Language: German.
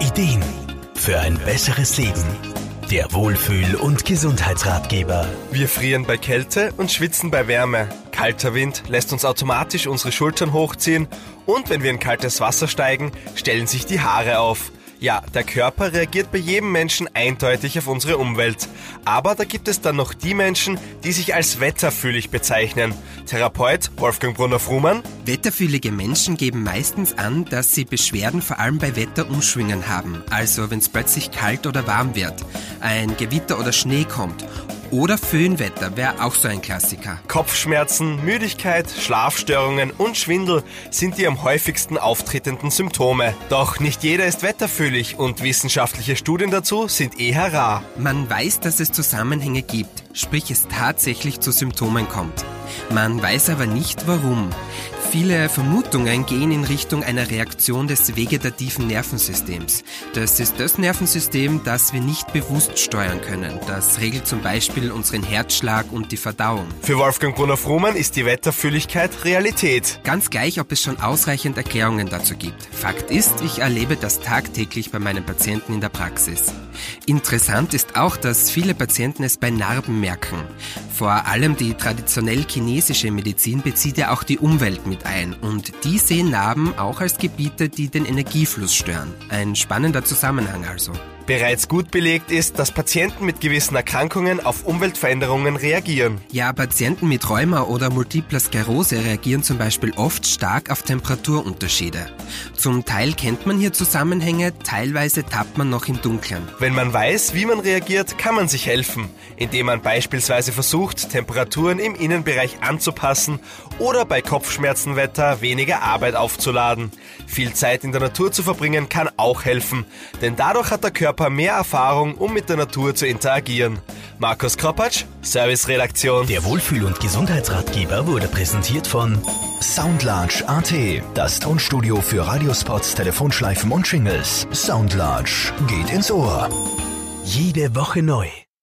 Ideen für ein besseres Leben. Der Wohlfühl- und Gesundheitsratgeber. Wir frieren bei Kälte und schwitzen bei Wärme. Kalter Wind lässt uns automatisch unsere Schultern hochziehen und wenn wir in kaltes Wasser steigen, stellen sich die Haare auf. Ja, der Körper reagiert bei jedem Menschen eindeutig auf unsere Umwelt. Aber da gibt es dann noch die Menschen, die sich als wetterfühlig bezeichnen. Therapeut Wolfgang Brunner-Frumann. Wetterfühlige Menschen geben meistens an, dass sie Beschwerden vor allem bei Wetterumschwüngen haben. Also wenn es plötzlich kalt oder warm wird, ein Gewitter oder Schnee kommt oder Föhnwetter wäre auch so ein Klassiker. Kopfschmerzen, Müdigkeit, Schlafstörungen und Schwindel sind die am häufigsten auftretenden Symptome. Doch nicht jeder ist wetterfühlig und wissenschaftliche Studien dazu sind eher rar. Man weiß, dass es Zusammenhänge gibt, sprich es tatsächlich zu Symptomen kommt. Man weiß aber nicht warum. Viele Vermutungen gehen in Richtung einer Reaktion des vegetativen Nervensystems. Das ist das Nervensystem, das wir nicht bewusst steuern können. Das regelt zum Beispiel unseren Herzschlag und die Verdauung. Für Wolfgang Brunner-Frumann ist die Wetterfühligkeit Realität. Ganz gleich, ob es schon ausreichend Erklärungen dazu gibt. Fakt ist, ich erlebe das tagtäglich bei meinen Patienten in der Praxis. Interessant ist auch, dass viele Patienten es bei Narben merken. Vor allem die traditionell chinesische Medizin bezieht ja auch die Umwelt mit ein und die sehen Narben auch als Gebiete, die den Energiefluss stören. Ein spannender Zusammenhang also. Bereits gut belegt ist, dass Patienten mit gewissen Erkrankungen auf Umweltveränderungen reagieren. Ja, Patienten mit Rheuma oder multipler Sklerose reagieren zum Beispiel oft stark auf Temperaturunterschiede. Zum Teil kennt man hier Zusammenhänge, teilweise tappt man noch im Dunkeln. Wenn man weiß, wie man reagiert, kann man sich helfen, indem man beispielsweise versucht, Temperaturen im Innenbereich anzupassen oder bei Kopfschmerzenwetter weniger Arbeit aufzuladen. Viel Zeit in der Natur zu verbringen kann auch helfen, denn dadurch hat der Körper mehr Erfahrung, um mit der Natur zu interagieren. Markus Kropatsch, Serviceredaktion. Der Wohlfühl- und Gesundheitsratgeber wurde präsentiert von Soundlarge AT, das Tonstudio für Radiospots, Telefonschleifen und Jingles. Soundlarge geht ins Ohr. Jede Woche neu.